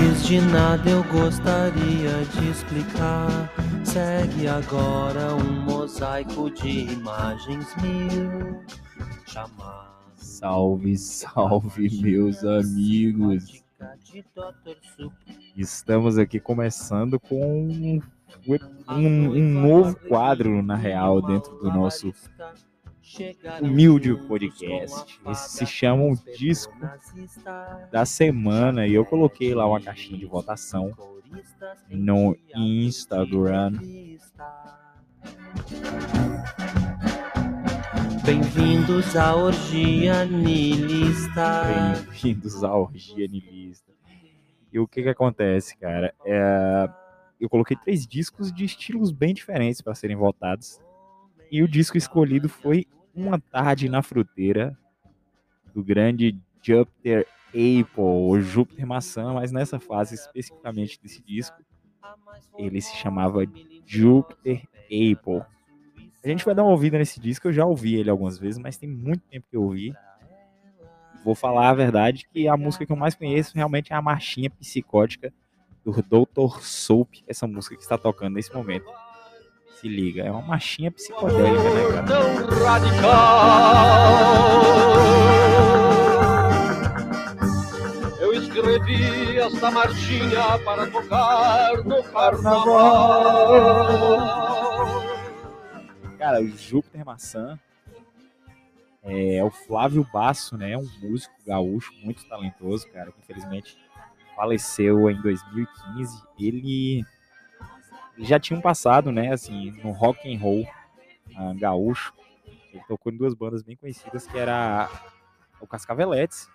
Antes de nada eu gostaria de explicar. Segue agora um mosaico de imagens mil. Chamar. Salve, salve, meus amigos. Estamos aqui começando com um, um, um novo quadro, na real, dentro do nosso humilde podcast. Esse se chama o Disco da Semana e eu coloquei lá uma caixinha de votação no Instagram. Bem-vindos à orgia nilista. Bem-vindos à orgia nilista. E o que que acontece, cara? É... Eu coloquei três discos de estilos bem diferentes para serem votados. E o disco escolhido foi Uma Tarde na Fruteira, do grande Jupiter Apple, ou Júpiter Maçã, mas nessa fase especificamente desse disco, ele se chamava Jupiter Apple. A gente vai dar uma ouvida nesse disco, eu já ouvi ele algumas vezes, mas tem muito tempo que eu ouvi. Vou falar a verdade que a música que eu mais conheço realmente é a marchinha psicótica do Dr. Soap, essa música que está tocando nesse momento. Se liga, é uma marchinha psicodélica, né, cara? Tão radical. Eu escrevi esta marchinha para tocar no carnaval. Cara, o Júpiter Maçã é o Flávio Basso, né? Um músico gaúcho muito talentoso, cara, que infelizmente faleceu em 2015. Ele já tinha um passado, né, assim, no rock and roll uh, gaúcho. Ele tocou em duas bandas bem conhecidas, que era o Cascaveletes,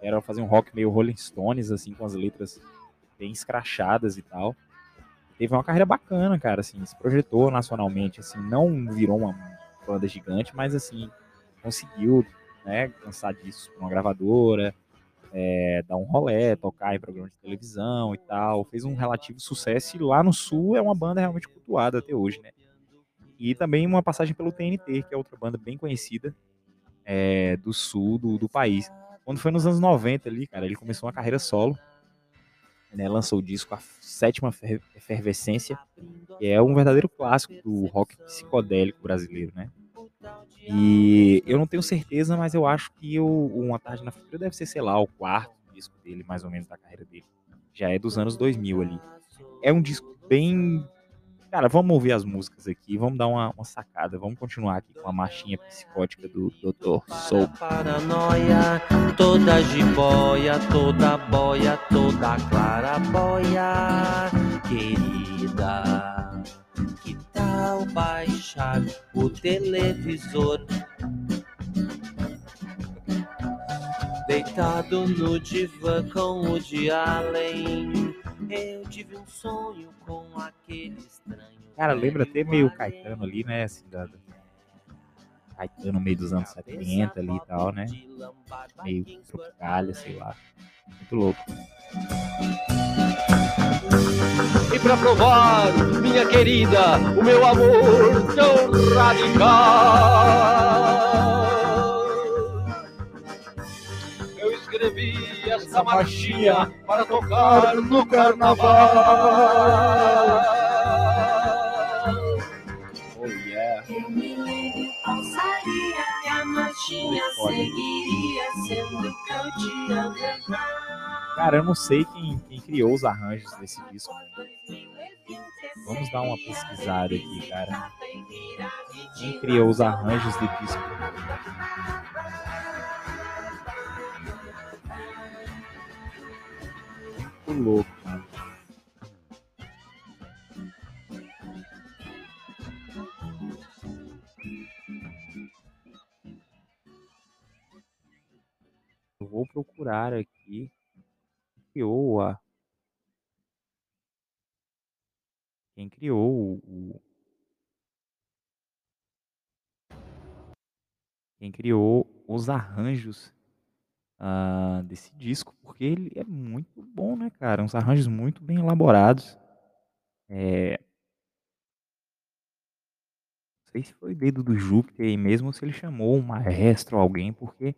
era fazer um rock meio Rolling Stones, assim, com as letras bem escrachadas e tal teve uma carreira bacana, cara, assim, se projetou nacionalmente, assim, não virou uma banda gigante, mas assim, conseguiu, né, lançar discos para uma gravadora, é, dar um rolé, tocar em programas de televisão e tal, fez um relativo sucesso e lá no Sul é uma banda realmente cultuada até hoje, né. E também uma passagem pelo TNT, que é outra banda bem conhecida é, do Sul do, do país. Quando foi nos anos 90 ali, cara, ele começou uma carreira solo, né, lançou o disco A Sétima Efervescência, que é um verdadeiro clássico do rock psicodélico brasileiro, né? E eu não tenho certeza, mas eu acho que o Uma Tarde na Futura deve ser, sei lá, o quarto disco dele, mais ou menos, da carreira dele. Já é dos anos 2000 ali. É um disco bem Cara, vamos ouvir as músicas aqui, vamos dar uma, uma sacada, vamos continuar aqui com a marchinha psicótica do Dr. Soul. Paranoia, toda jiboia, toda boia, toda querida. Tal baixar o televisor? Deitado no divã com o de além eu tive um sonho com aquele estranho. Cara, lembra até meio Caetano ali, né? Assim, da, Caetano meio dos anos 70 ali e tal, né? Meio tropicalha, sei lá. Muito louco. E pra provar, minha querida, o meu amor tão radical. Eu escrevi essa marchinha para tocar no carnaval. Oh yeah. Eu me lembro, marchinha seguiria sendo. Cara, eu não sei quem, quem criou os arranjos desse disco. Vamos dar uma pesquisada aqui, cara. Quem criou os arranjos do disco? Muito louco, mano. Eu vou procurar aqui. Criou a. Quem criou o. Quem criou os arranjos ah, desse disco, porque ele é muito bom, né, cara? Uns arranjos muito bem elaborados. É... Não sei se foi dedo do Júpiter aí mesmo, ou se ele chamou um maestro, alguém, porque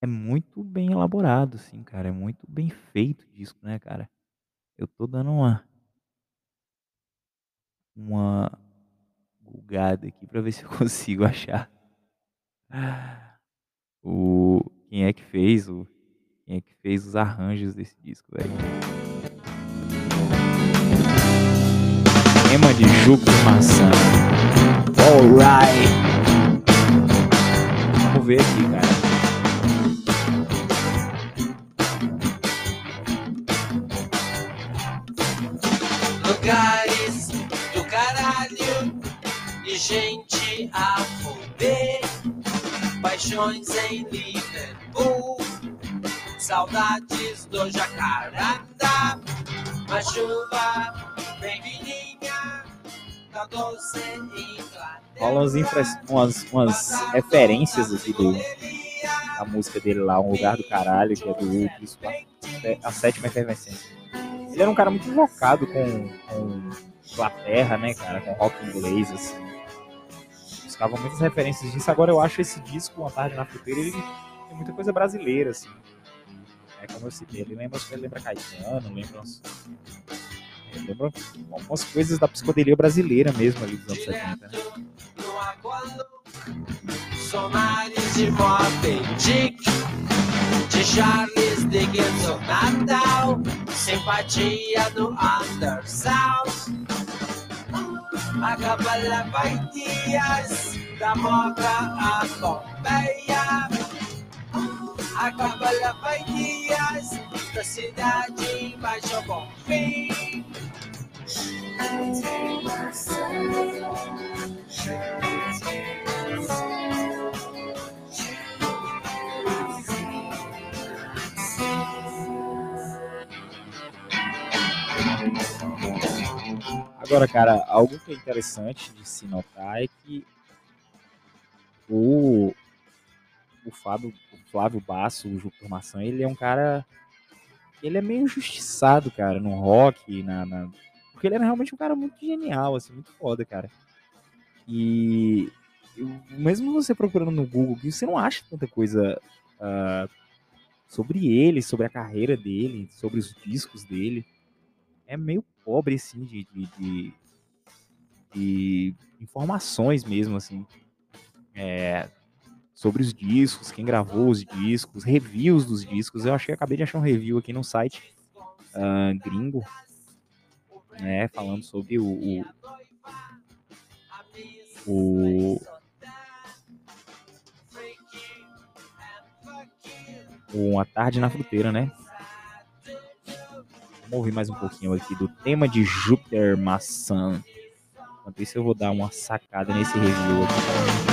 é muito bem elaborado, assim, cara. É muito bem feito o disco, né, cara? Eu tô dando uma. Uma. Gulgada aqui pra ver se eu consigo achar. O. Quem é que fez o. Quem é que fez os arranjos desse disco, velho? Tema de Júpiter Maçã. Alright. Vamos ver aqui, cara. Gente a foder. Paixões em Liverpool, saudades do Jacaranda. Uma chuva bem fininha, da doce Inglaterra. Rola umas, umas, umas referências aqui do, da música dele lá, Um Lugar do Caralho, que é do lá, é A Sétima Efervescência. Ele era um cara muito invocado com, com Inglaterra, né, cara, com rock inglês, assim. Buscava muitas referências disso. Agora eu acho esse disco, Uma Tarde na Fruteira, ele tem muita coisa brasileira, assim. É como eu citei, ele lembra, ele lembra Caetano, lembra uns, ele lembra algumas coisas da psicodelia brasileira mesmo ali dos anos 70. né? Sonares de de Charles Natal, simpatia do Undersound, a Cabala Baitias, da Moca a Pompeia, a Cabala Baitias, da cidade Baixo Bonfim. Agora, cara, algo que é interessante de se notar é que o, o, Fábio, o Flávio Basso, o Júpiter Maçã, ele é um cara. Ele é meio injustiçado, cara, no rock, na, na- porque ele era realmente um cara muito genial, assim, muito foda, cara. E mesmo você procurando no Google, você não acha tanta coisa ah, sobre ele, sobre a carreira dele, sobre os discos dele. É meio pobre, assim, de, de, de- de informações mesmo, assim. É, sobre os discos, quem gravou os discos, reviews dos discos. Eu achei, acabei de achar um review aqui no site ah, gringo, né, falando sobre o, o, o Uma Tarde na Fruteira, né? Ouvir mais um pouquinho aqui do tema de Júpiter Maçã. Enquanto isso, eu vou dar uma sacada nesse review aqui.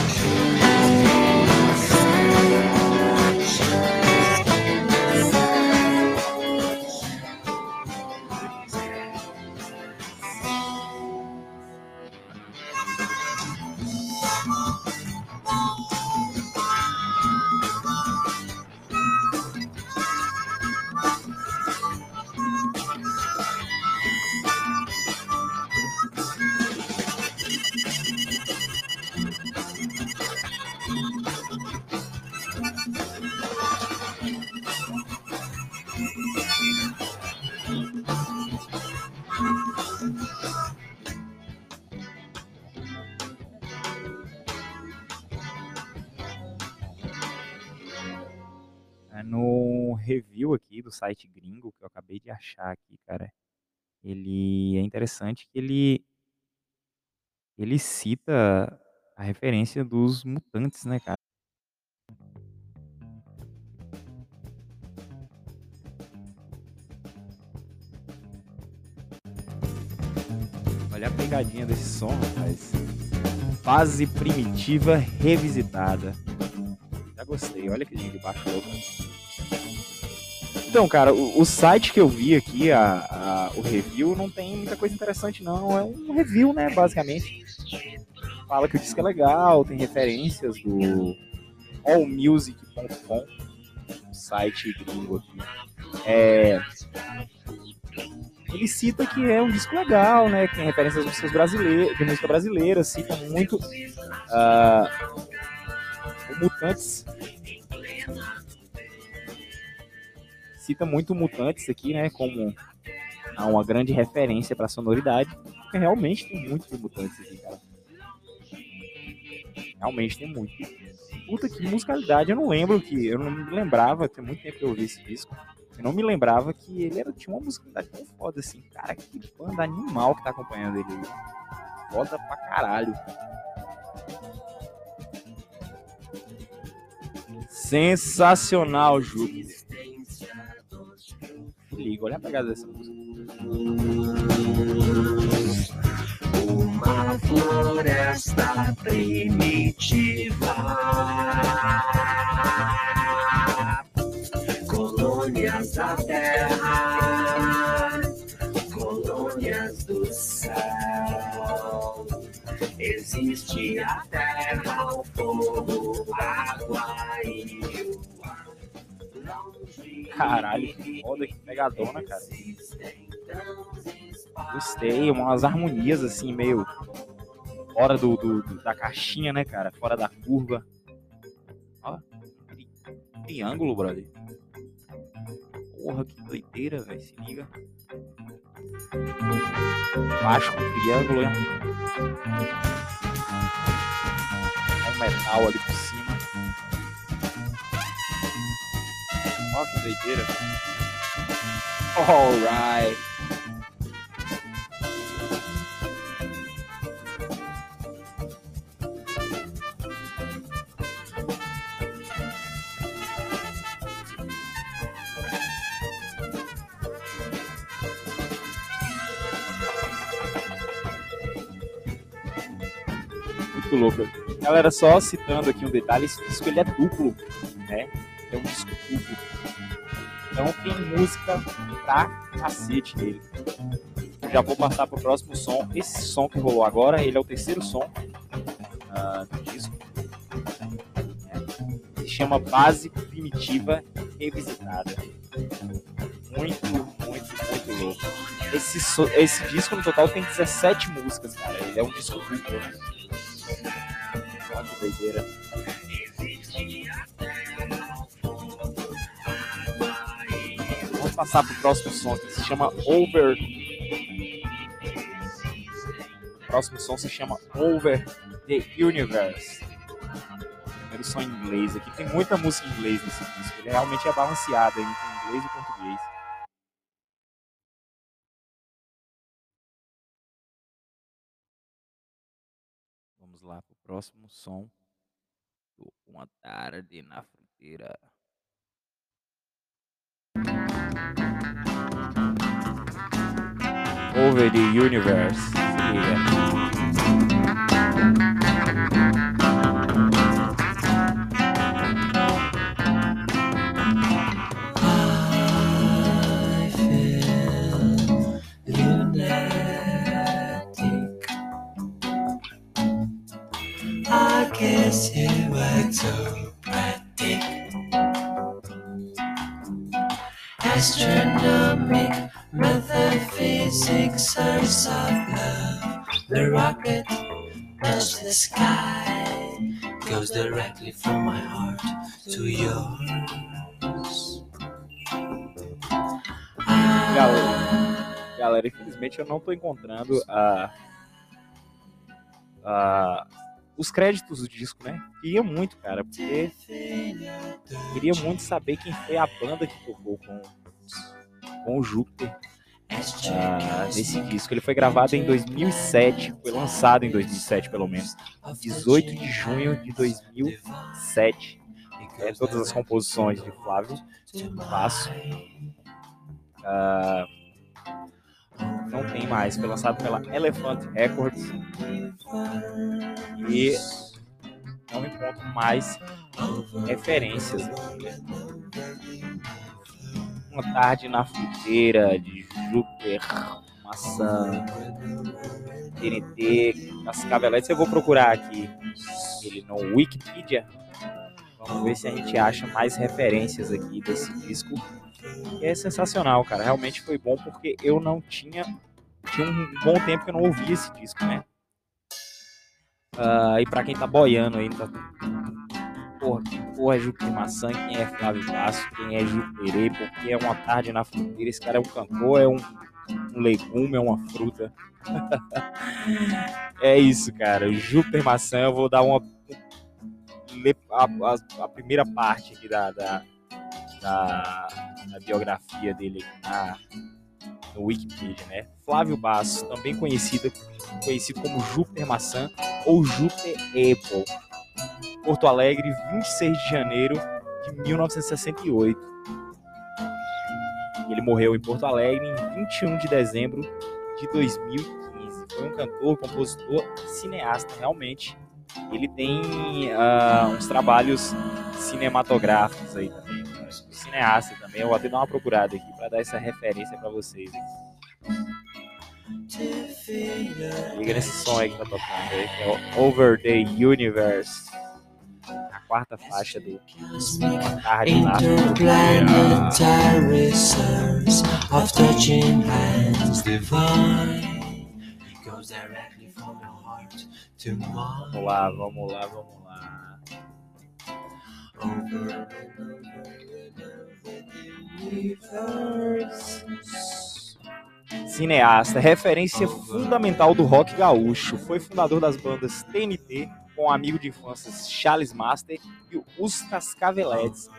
Achar aqui, cara, ele é interessante que ele ele cita a referência dos mutantes, né, cara? Olha a pegadinha desse som, rapaz. Fase primitiva revisitada. Já gostei, olha que de baixo louco. Então, cara, o, o site que eu vi aqui, a, a- o review, não tem muita coisa interessante, não. É um review, né, basicamente. Fala que o disco é legal, tem referências do allmusic.com, um site gringo aqui. É, ele cita que é um disco legal, né? Que tem referências às músicas brasileiras, de música brasileira, cita muito ah, o Mutantes cita muito Mutantes aqui, né? Como uma grande referência para sonoridade. Porque realmente tem muito de Mutantes aqui, cara. Realmente tem muito. Puta que musicalidade, eu não lembro que. Eu não me lembrava, tem muito tempo que eu ouvi esse disco. Eu não me lembrava que ele era, tinha uma musicalidade tão foda assim. Cara, que banda animal que tá acompanhando ele. Foda pra caralho. Sensacional, Júpiter. Liga, olha a pegada dessa música. Uma floresta primitiva. Colônias da terra, colônias do céu. Existe a terra, o fogo, a água e o Caralho, que foda, que pegadona, cara. Gostei, umas harmonias assim, meio fora do, do- do- da caixinha, né, cara? Fora da curva. Ó, tri- triângulo, brother. Porra, que doideira, velho. Se liga. Baixo com triângulo, hein? Um metal ali por cima. Ó, que doideira. Alright. Muito louco. Galera, só citando aqui um detalhe, esse disco ele é duplo, né? É um disco duplo. Então tem música pra cacete nele. Já vou passar pro próximo som. Esse som que rolou agora, ele é o terceiro som ah, do disco. né? Se chama Base Primitiva Revisitada. Muito, muito, muito louco. Esse, so- esse disco no total tem 17 músicas, cara. Ele é um disco duplo. Olha que doideira. Passar pro próximo som que se chama Over. O próximo som se chama Over the Universe. Primeiro som em inglês aqui. Tem muita música em inglês nesse disco. Ele realmente é balanceado entre inglês e português. Vamos lá pro próximo som Uma Tarde na Fronteira. Over the Universe. Se liga. I feel lunatic. I guess you exotic. Astronomic metaphysics, science of love. The rocket touches the sky, goes directly from my heart to yours. Galera, galera, infelizmente eu não tô encontrando a, a- os créditos do disco, né? Queria muito, cara, porque queria muito saber quem foi a banda que tocou com, com Júpiter ah, nesse disco. Ele foi gravado em 2007, foi lançado em 2007, pelo menos. 18 de junho de 2007. É, todas as composições de Flávio Basso. Ah, não tem mais, foi lançado pela Elephant Records e não encontro mais referências. Uma tarde na fronteira de Júpiter, maçã, TNT, Cascaveletes. Eu vou procurar aqui ele no Wikipedia. Vamos ver se a gente acha mais referências aqui desse disco. E é sensacional, cara. Realmente foi bom porque eu não tinha. Tinha um bom tempo que eu não ouvia esse disco, né? Ah, e pra quem tá boiando aí, tá porra, que porra é Júpiter Maçã, quem é Flávio Basso, quem é Júpiter porque é uma tarde na fronteira, esse cara é um cantor, é um, um legume, é uma fruta. é isso, cara. Júpiter Maçã, eu vou dar uma. A, a, a primeira parte aqui da, da, da, da biografia dele na, no Wikipedia, né? Flávio Basso, também conhecido, conhecido como Júpiter Maçã ou Júpiter Apple. Porto Alegre, 26 de janeiro de 1968. Ele morreu em Porto Alegre em 21 de dezembro de 2015. Foi um cantor, compositor e cineasta, realmente. Ele tem uh, uns trabalhos cinematográficos aí também. Né? Cineasta também. Eu vou até dar uma procurada aqui para dar essa referência para vocês. Liga nesse som aí que tá tocando aí, que é o Over the Universe. Quarta faixa do mine. Vamos lá, vamos lá, vamos lá. Over. Cineasta, referência fundamental do rock gaúcho. Foi fundador das bandas TNT, com o amigo de infância Charles Master e os Cascaveletes,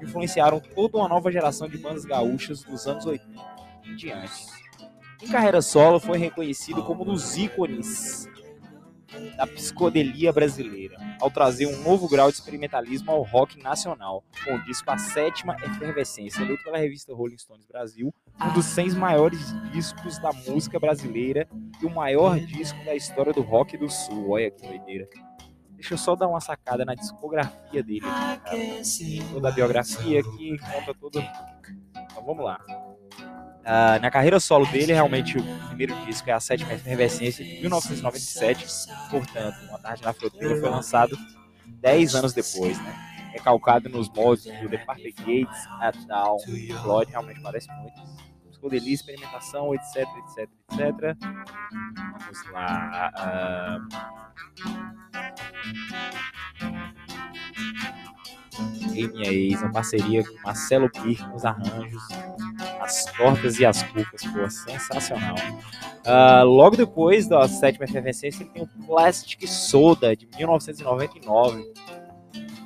que influenciaram toda uma nova geração de bandas gaúchas dos anos 80 em diante. Em carreira solo, foi reconhecido como um dos ícones da psicodelia brasileira, ao trazer um novo grau de experimentalismo ao rock nacional, com o disco A Sétima Efervescência, eleito pela revista Rolling Stones Brasil, um dos 100 maiores discos da música brasileira e o maior disco da história do rock do sul. Olha que doideira. Deixa eu só dar uma sacada na discografia dele, aqui, toda a biografia aqui, conta tudo. Então vamos lá. Uh, na carreira solo dele, realmente o primeiro disco é a Sétima Efervescência de 1997, portanto, Uma Tarde na Fronteira foi lançado 10 anos depois, né? É calcado nos moldes do The Party Gates, A Down, Floyd, realmente parece muito. Psicodelia, experimentação, etc, etc, etc. Vamos lá. Uh... E minha ex, uma parceria com Marcelo Pirco nos arranjos, as tortas e as cucas, pô, sensacional. Uh, logo depois da sétima efervescência, ele tem o Plastic Soda, de 1999,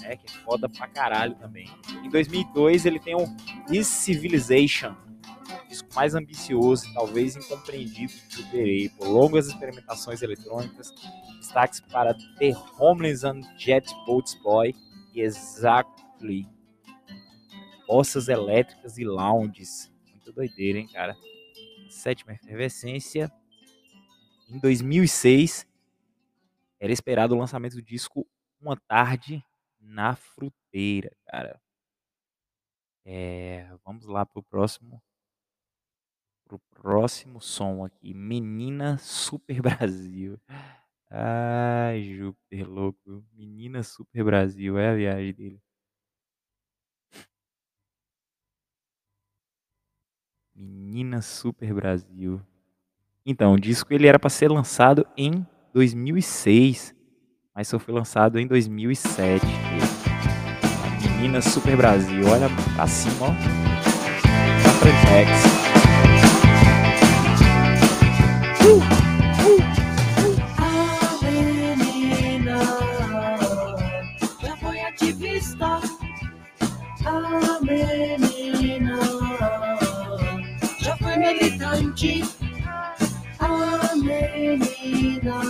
né, que é foda pra caralho também. Em 2002, ele tem o His Civilization, disco mais ambicioso e talvez incompreendido do Derei, por longas experimentações eletrônicas, destaques para The Homeless and Jet Boats Boy e Exactly, bossas elétricas e lounges, muito doideira, hein, cara. Sétima efervescência. Em 2006, era esperado o lançamento do disco Uma Tarde na Fruteira, cara. É, vamos lá pro próximo pro próximo som aqui. Menina Super Brasil. Ai, Júpiter louco. Menina Super Brasil, é a viagem dele. Menina Super Brasil. Então, o disco ele era para ser lançado em 2006, mas só foi lançado em 2007. Menina Super Brasil, olha pra cima, ó. Tá A menina já foi militante. A menina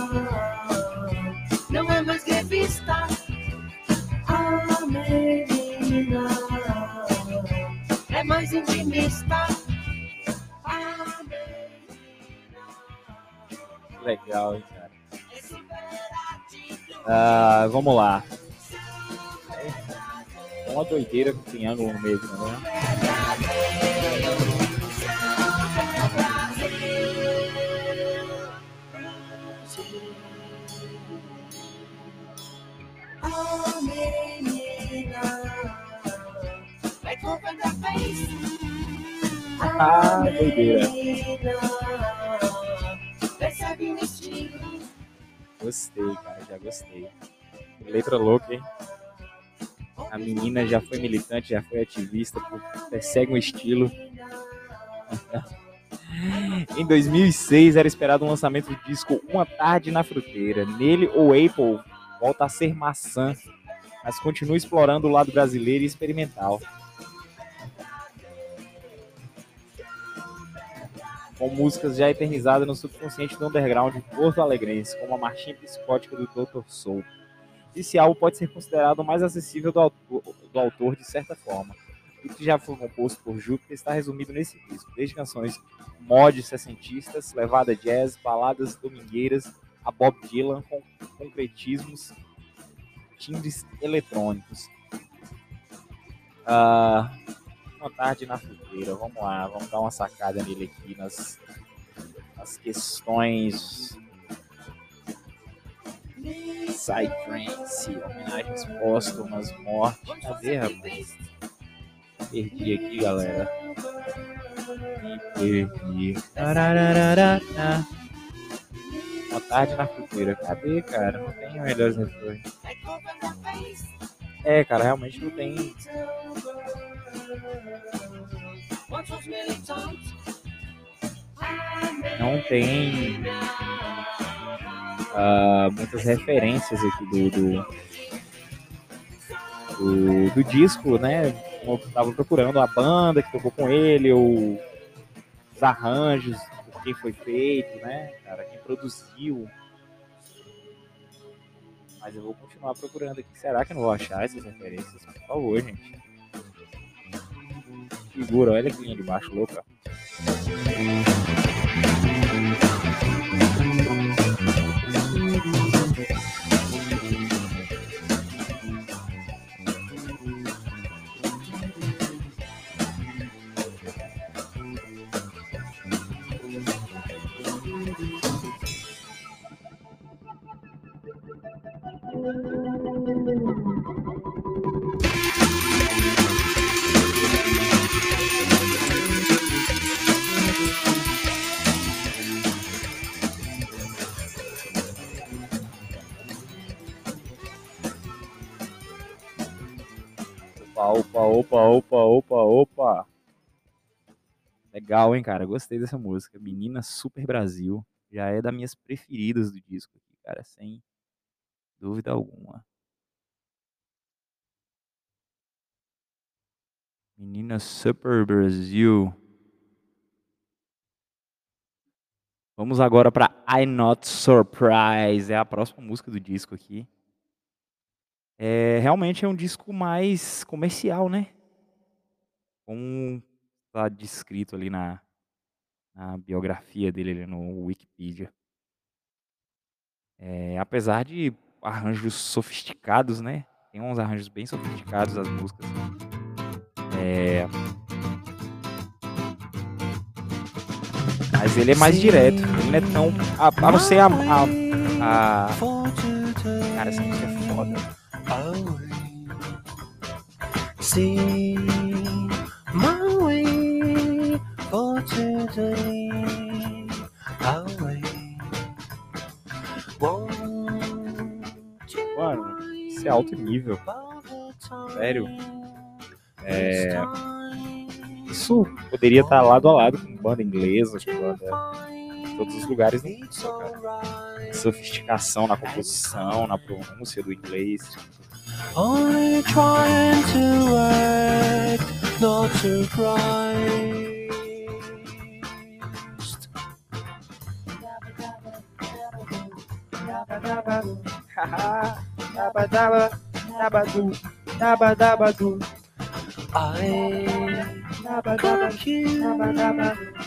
não é mais grevista. A menina é mais intimista. A Legal, hein, cara. Ah, vamos lá. Uma doideira com triângulo no meio, né? Ah, doideira. Gostei, cara, já gostei. Letra louca, hein? A menina já foi militante, já foi ativista, persegue um estilo. em 2006 era esperado um lançamento do disco Uma Tarde na Fruteira. Nele, o Apple volta a ser maçã, mas continua explorando o lado brasileiro e experimental. Com músicas já eternizadas no subconsciente do underground Porto Alegrense, como a marchinha psicótica do Dr. Soul. Esse álbum pode ser considerado o mais acessível do autor, do autor de certa forma. O que já foi composto por Júpiter está resumido nesse disco, desde canções mods sessentistas, levada jazz, baladas domingueiras, a Bob Dylan com concretismos, timbres eletrônicos. Ah, uma tarde na fruteira, vamos lá, vamos dar uma sacada nele aqui nas, nas questões Psytrance, homenagens póstumas, morte. Cadê, rapaz? Perdi aqui, galera. Perdi. Uma tarde na fruteira. Cadê, cara? Não tem melhores refrões. É, cara, realmente não tem. Não tem uh, muitas referências aqui do, do, do, do disco, né? Eu estava procurando a banda que tocou com ele, ou os arranjos, quem foi feito, né? Cara, quem produziu. Mas eu vou continuar procurando aqui. Será que eu não vou achar essas referências? Por favor, gente. Figura, olha aqui de baixo, louca. Legal, hein, cara? Gostei dessa música. Menina Super Brasil. Já é das minhas preferidas do disco aqui, cara, sem dúvida alguma. Menina Super Brasil. Vamos agora para I Not Surprise. É a próxima música do disco aqui. É, realmente é um disco mais comercial, né? Como está descrito ali na, na biografia dele ali no Wikipedia. É, apesar de arranjos sofisticados, né? Tem uns arranjos bem sofisticados as músicas. É... Mas ele é mais direto. Ele não é tão. A, a não ser a, a, a. Cara, essa música é foda. See Mano, isso é alto nível. Sério. É... Isso poderia estar lado a lado com banda inglesa, com banda todos os lugares do mundo, cara. Sofisticação na composição, na pronúncia do inglês. Only trying to act, not surprised. I clock you,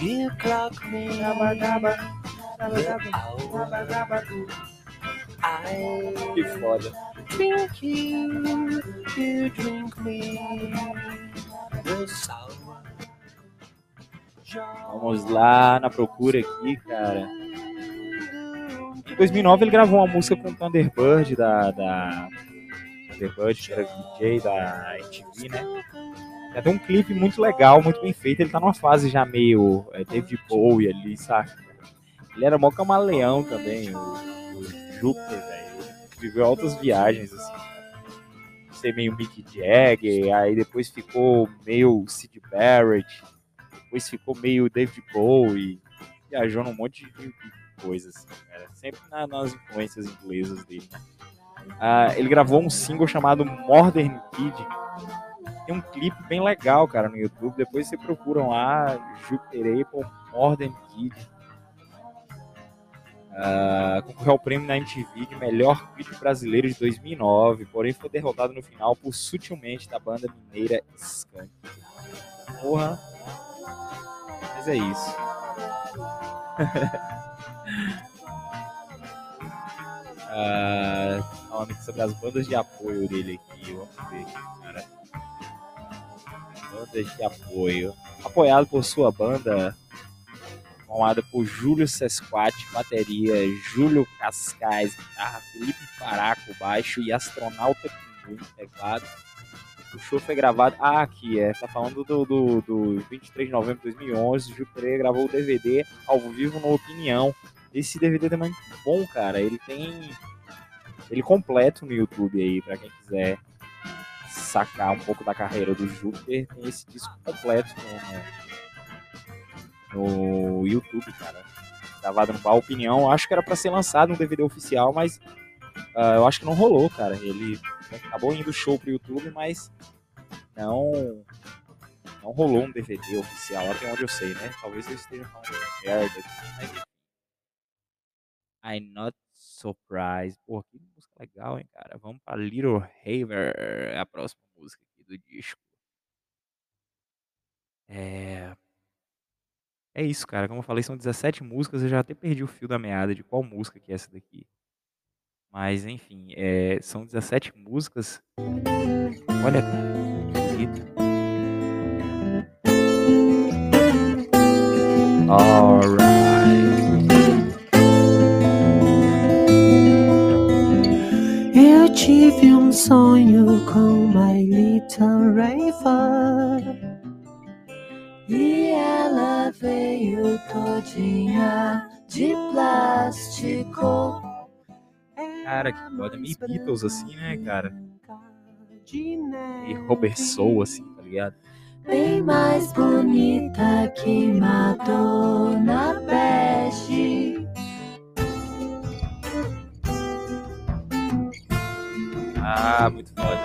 you clock me. I Que foda. drink you, you drink me. The sour Vamos lá na procura aqui, cara. Em 2009 ele gravou uma música com o Thunderbird da, da Thunderbird, que era DJ da MTV, né? Tem um clipe muito legal, muito bem feito. Ele tá numa fase já meio é, David Bowie ali, sabe? Ele era mó camaleão também, o, o Júpiter, velho. Viveu altas viagens, assim. ser meio Mick Jagger, aí depois ficou meio Sid Barrett, depois ficou meio David Bowie, viajou num monte de, de coisas, assim, cara. Sempre na- nas influências inglesas dele, né? Ah, ele gravou um single chamado Modern Kid. Tem um clipe bem legal, cara, no YouTube. Depois você procuram lá, Jupiter Apple Modern Kid. Ah, concorreu ao prêmio na MTV de melhor clipe brasileiro de 2009, porém foi derrotado no final por Sutilmente da banda mineira Skank. Porra. Mas é isso. Ah, falando aqui sobre as bandas de apoio dele aqui, vamos ver aqui, cara. Bandas de apoio. Apoiado por sua banda, formada por Júlio Sesquati, bateria, Júlio Cascais, guitarra, Felipe Faraco, baixo e Astronauta Pinguim, teclado. O show foi gravado. Ah, aqui é. Tá falando do, do, do 23 de novembro de 2011. O Gil Pereira gravou o DVD ao vivo no Opinião. Esse DVD é muito bom, cara. Ele tem. Ele completo no YouTube aí, pra quem quiser sacar um pouco da carreira do Júpiter. Tem esse disco completo no, no YouTube, cara. Gravado no Bar Opinião. Acho que era pra ser lançado um DVD oficial, mas ah, eu acho que não rolou, cara. Ele acabou indo show pro YouTube, mas não não rolou um DVD oficial, até onde eu sei, né? Talvez eu esteja falando merda aqui, mas. I'm not surprised. Pô, que música legal, hein, cara? Vamos pra Little Haver, a próxima música aqui do disco. É... É isso, cara. Como eu falei, são 17 músicas. Eu já até perdi o fio da meada de qual música que é essa daqui. Mas, enfim, é, são 17 músicas. Olha, cara, que bonito. Alright. Tive um sonho com my little raver E ela veio todinha de plástico Cara, que foda. Meio Beatles, assim, né, cara? E Robert Soul, assim, tá ligado? Bem mais bonita que Madonna Bege Ah, muito foda.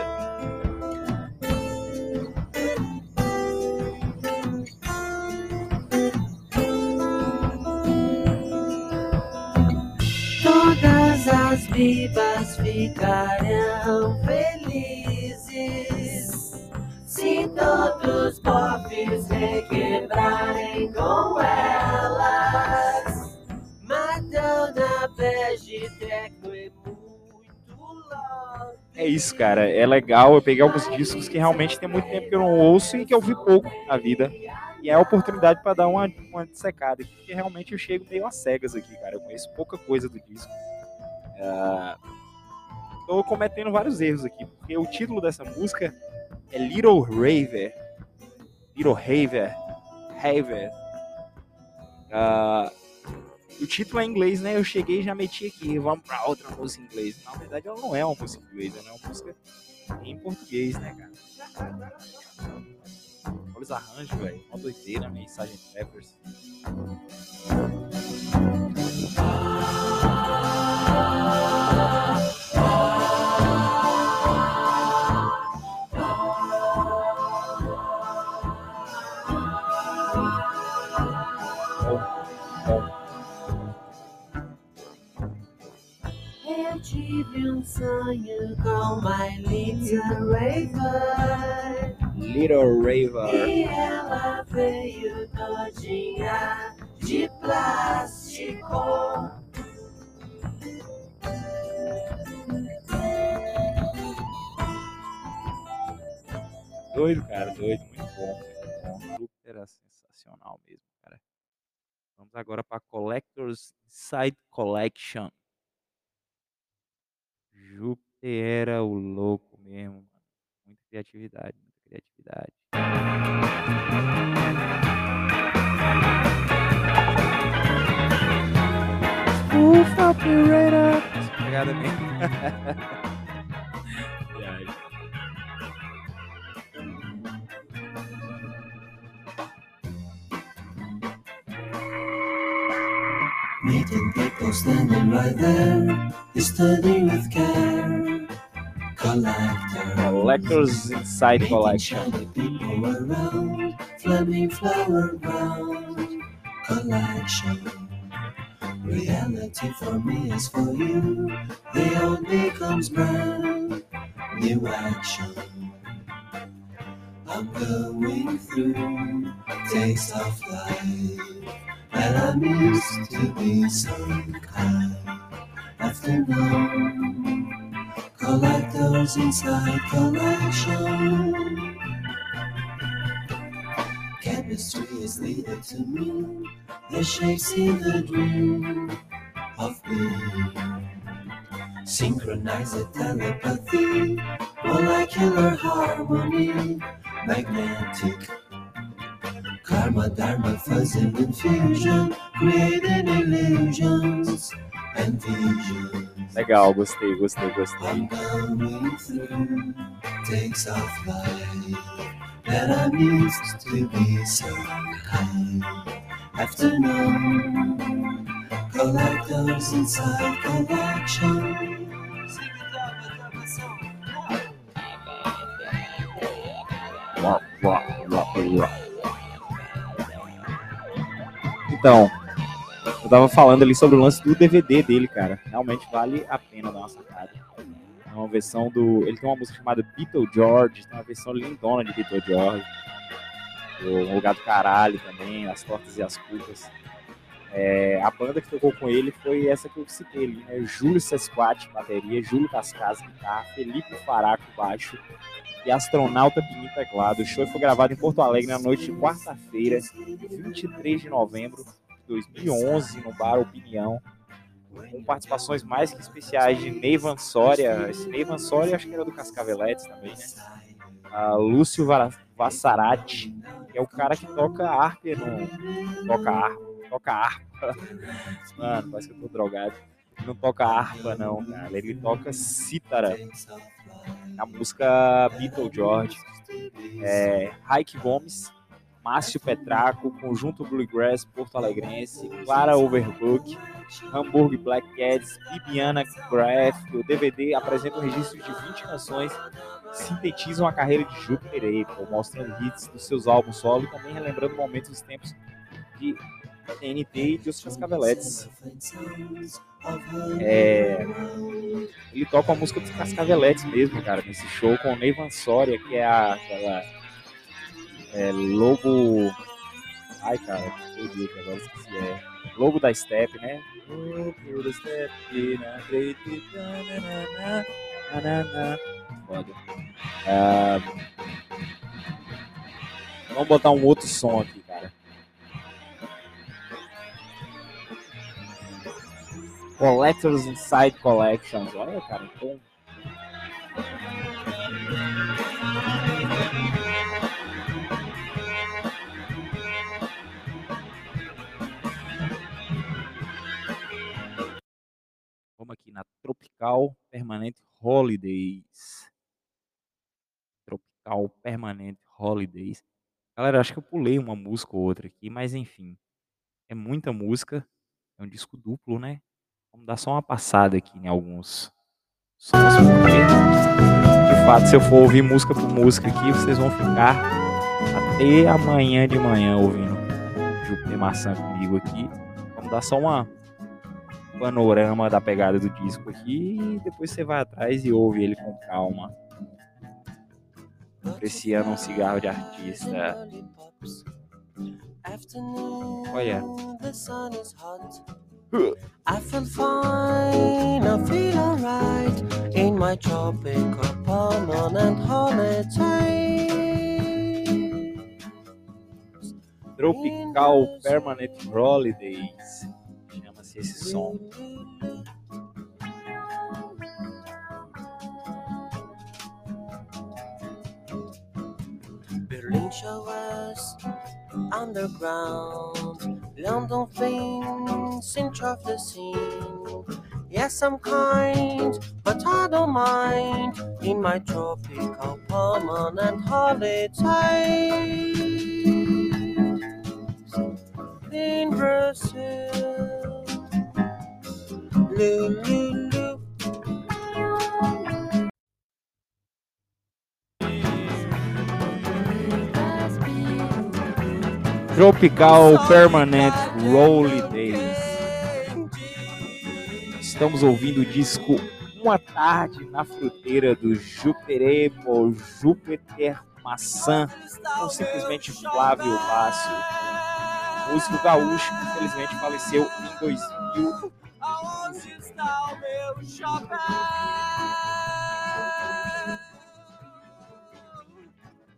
Todas as vivas ficarão felizes se todos os pobres requebrarem com elas. É isso, cara. É legal eu pegar alguns discos que realmente tem muito tempo que eu não ouço e que eu vi pouco na vida. E é a oportunidade pra dar uma, uma dissecada porque realmente eu chego meio às cegas aqui, cara. Eu conheço pouca coisa do disco. Ah, Tô cometendo vários erros aqui, porque o título dessa música é Little Raver. Little Raver. Raver. Ah, o título é em inglês, né? Eu cheguei e já meti aqui, vamos pra outra música em inglês. Na verdade, ela não é uma música em inglês, ela é uma música em português, né, cara? Olha os arranjos, velho. Uma doideira, mensagem Peppers. My little raver Little Raver. E ela veio todinha de plástico. Doido, cara, doido, muito bom, muito bom. É sensacional mesmo, cara. Vamos agora para Collector's Inside Collection. Júpiter era o louco mesmo. Mano. Muita criatividade, muita criatividade. Ufa, operator! Obrigado, bem. To Meeting standing right there, studying with care. Collector. Collectors Inside Making Collection. people around, flaming flower ground. Collection. Reality for me is for you. The old becomes brand new action. I'm going through days of life that I'm used to be some kind. Afternoon, collectors inside collection. Chemistry is needed to me. The shapes in the dream of being. Synchronized telepathy, molecular harmony, magnetic. Karma, dharma, fuzzy infusion, creating illusions and visions. Legal, gostei, gostei, gostei. I'm going through takes of life that I'm used to be so kind. Afternoon, collectors inside collections. Então, eu tava falando ali sobre o lance do DVD dele, cara. Realmente vale a pena dar uma sacada. É uma versão do. Ele tem uma música chamada Beatle George, tem uma versão lindona de Beatle George. O Lugar do Caralho também, As Tortas e as Cucas. É, a banda que tocou com ele foi essa que eu citei ali, né? Júlio Sesquat, bateria, Júlio Cascas, guitarra, Felipe Faraco, baixo e Astronauta Pininho, teclado. O show foi gravado em Porto Alegre na noite de quarta-feira, 23 de novembro de 2011, no bar Opinião, com participações mais que especiais de Neivan Soria. Esse Neivan Soria acho que era do Cascaveletes também, né? A Lúcio Vassarati, que é o cara que toca harpa no... Toca harpa, toca harpa. Mano, parece que eu tô drogado. Não toca harpa, não, cara. Ele toca cítara. A música Beatle George. É, Gomes, Márcio Petraco, Conjunto Bluegrass Porto Alegrense, Clara Overbook, Hamburg Black Cats, Bibiana Graff. O DVD apresenta um registro de 20 canções que sintetizam a carreira de Júpiter Apple, mostrando hits dos seus álbuns solo e também relembrando momentos dos tempos de TNT e de os Cascaveletes. É, ele toca a música dos Cascaveletes mesmo, cara, nesse show com o Neivan Soria, que é a, aquela é, Lobo. Ai, cara, perdi aqui agora, esqueci. É Lobo da Step, né? Lobo da Step, na frente. Foda. Ah, vamos botar um outro som aqui, cara. Collectors Inside Collections. Olha, cara, então. Vamos aqui na Tropical Permanente Holidays. Tropical Permanente Holidays. Galera, acho que eu pulei uma música ou outra aqui, mas enfim. É muita música. É um disco duplo, né? Vamos dar só uma passada aqui em alguns sons, porque de fato, se eu for ouvir música por música aqui, vocês vão ficar até amanhã de manhã ouvindo Júpiter Maçã comigo aqui. Vamos dar só uma um panorama da pegada do disco aqui e depois você vai atrás e ouve ele com calma. Apreciando um cigarro de artista. Olha. The sun is hot. I feel fine, I feel alright in my tropical permanent holiday. Tropical Permanent Holidays. Chama-se esse som. Berlin showers underground. London things in of the scene. Yes, I'm kind, but I don't mind in my tropical permanent holiday. In Brazil, Lou, Tropical Permanent Rolly Days. Estamos ouvindo o disco Uma Tarde na Fruteira do Juperemo Júpiter Maçã, ou simplesmente Flávio Lácio. Músico gaúcho que infelizmente faleceu em 2000. Aonde está o meu chapéu?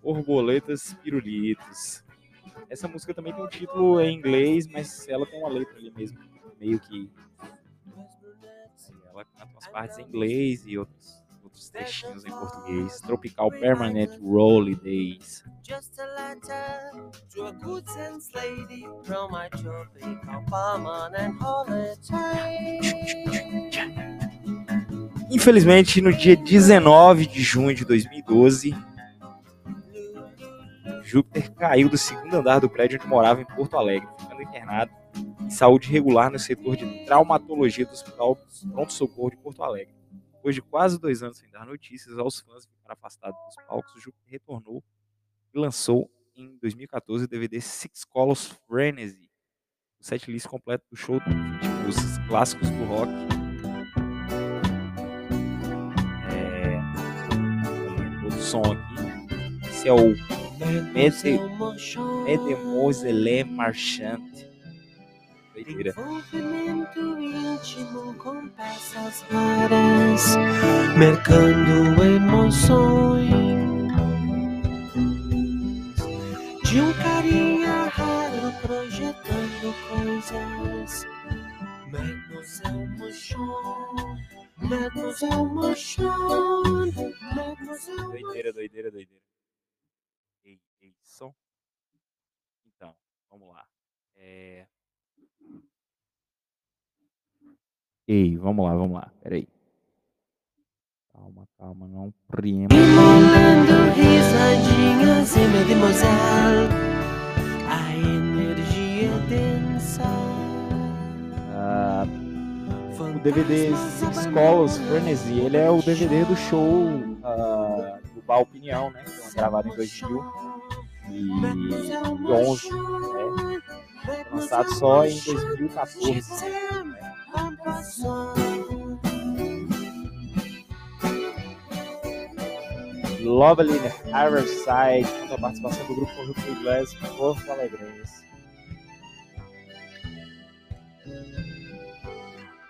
Borboletas Pirulitos. Essa música também tem um título em inglês, mas ela tem uma letra ali mesmo, meio que. Ela canta umas partes em inglês e outros, outros trechinhos em português. Tropical Permanent Rolly Days. Just a letter to a good sense lady from my tropical permanent holiday. Infelizmente, no dia 19 de junho de 2012, Júpiter caiu do segundo andar do prédio onde morava em Porto Alegre, ficando internado em saúde regular no setor de traumatologia do Hospital Pronto Socorro de Porto Alegre. Depois de quase dois anos sem dar notícias aos fãs e ficar afastado dos palcos, Júpiter retornou e lançou em 2014 o DVD Six Colors Frenzy, o setlist completo do show tipo, os clássicos do rock. É... Som aqui. Esse é o Mede- Marchante. Doideira. Envolvimento íntimo com peças raras, mercando emoções de um carinha raro projetando coisas. Mademoiselle Mochon, Mademoiselle Mochon, Mademoiselle Doideira, doideira, doideira. Ei, ei, som. Então, vamos lá. É... Ei, vamos lá, vamos lá. Peraí. Calma, calma, não prima. Emolando risadinhas e Mademoiselle, a energia é densa. Ah, o DVD Six Colors Frenzy, ele é o DVD do show ah, do Bar Opinião, né? Que foi gravado em 2011. né? Lançado só em 2014. né? Lovely Riverside, com a participação do grupo Conjunto Inglês Porto Alegrense.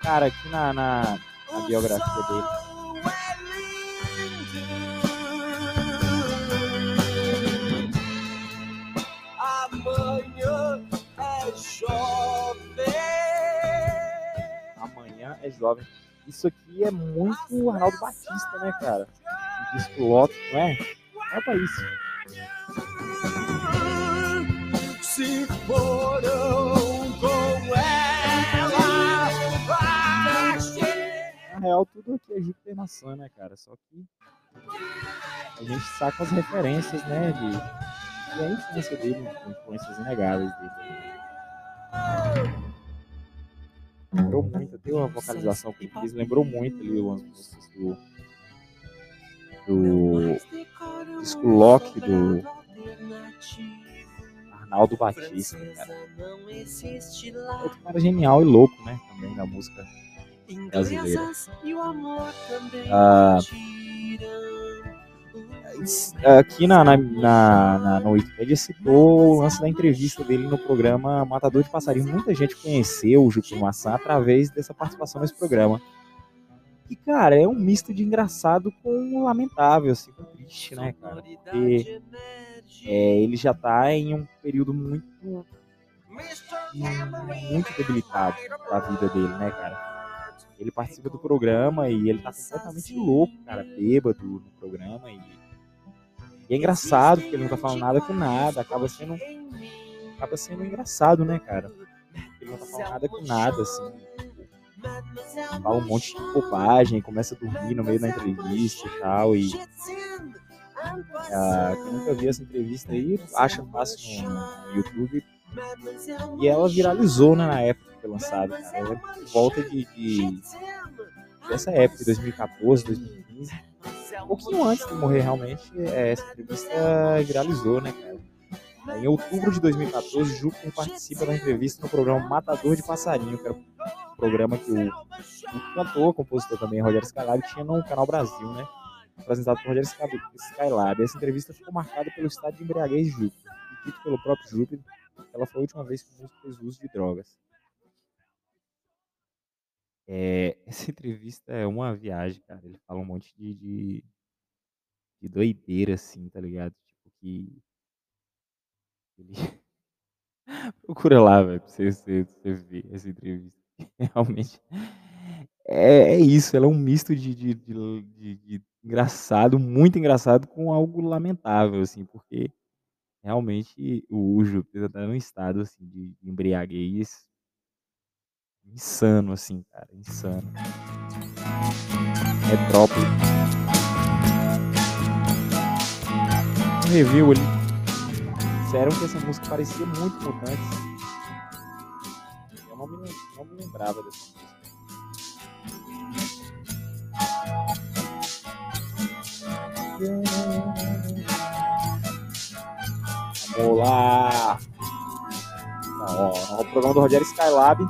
Cara, aqui na, na, na biografia dele, É Jovem. Isso aqui é muito Arnaldo Batista, né, cara? O disco Loto, não é? É pra isso. Se foram com ela, Na real, tudo aqui é Júpiter maçã, né, cara? Só que a gente saca as referências, né, de... E a influência dele, influências inegáveis dele. Lembrou muito, tem uma vocalização que ele fez, lembrou muito ali umas músicas do, do disco Loki do Arnaldo Batista, cara. Outro cara genial e louco, né, também da música brasileira. Ah, aqui na, na, na, na, na Wikipedia citou o lance da entrevista dele no programa Matador de Passarinho. Muita gente conheceu o Juco Maçã através dessa participação nesse programa. E, cara, é um misto de engraçado com lamentável, assim, com triste, né, cara? Porque é, ele já tá em um período muito, muito debilitado da vida dele, né, cara? Ele participa do programa e ele tá completamente louco, cara, bêbado no programa e e é engraçado, porque ele não tá falando nada com nada, acaba sendo. Acaba sendo engraçado, né, cara? Ele não tá falando nada com nada, assim. Fala um monte de bobagem, começa a dormir no meio da entrevista e tal. E. Ah, quem nunca viu essa entrevista aí, acha fácil no, YouTube. E ela viralizou né, na época que foi lançada, que por volta de, de- dessa época, de 2014, 2015. Um pouquinho antes de morrer realmente, é, essa entrevista viralizou, né, cara? Em outubro de 2014, Júpiter participa da entrevista no programa Matador de Passarinho, que era um programa que o, o cantor, compositor também, Rogério Skylab, tinha no Canal Brasil, né? Apresentado por Rogério Sky- Skylab. Essa entrevista ficou marcada pelo estado de embriaguez de Júpiter, dito pelo próprio Júpiter, ela foi a última vez que o músico fez uso de drogas. É, essa entrevista é uma viagem, cara. Ele fala um monte de, de, de doideira, assim, tá ligado? Tipo, que. Ele... Procura lá, velho, pra você, você, você ver essa entrevista. Realmente. É, é isso, ela é um misto de, de, de, de- de engraçado, muito engraçado, com algo lamentável, assim, porque realmente o Júpiter tá num estado, assim, de embriaguez insano, assim, cara, insano. Metrópole. No review, ele disseram que essa música parecia muito Mutantes. Eu não me, não me lembrava dessa música. Lá! Não, ó, o programa do Rogério Skylab.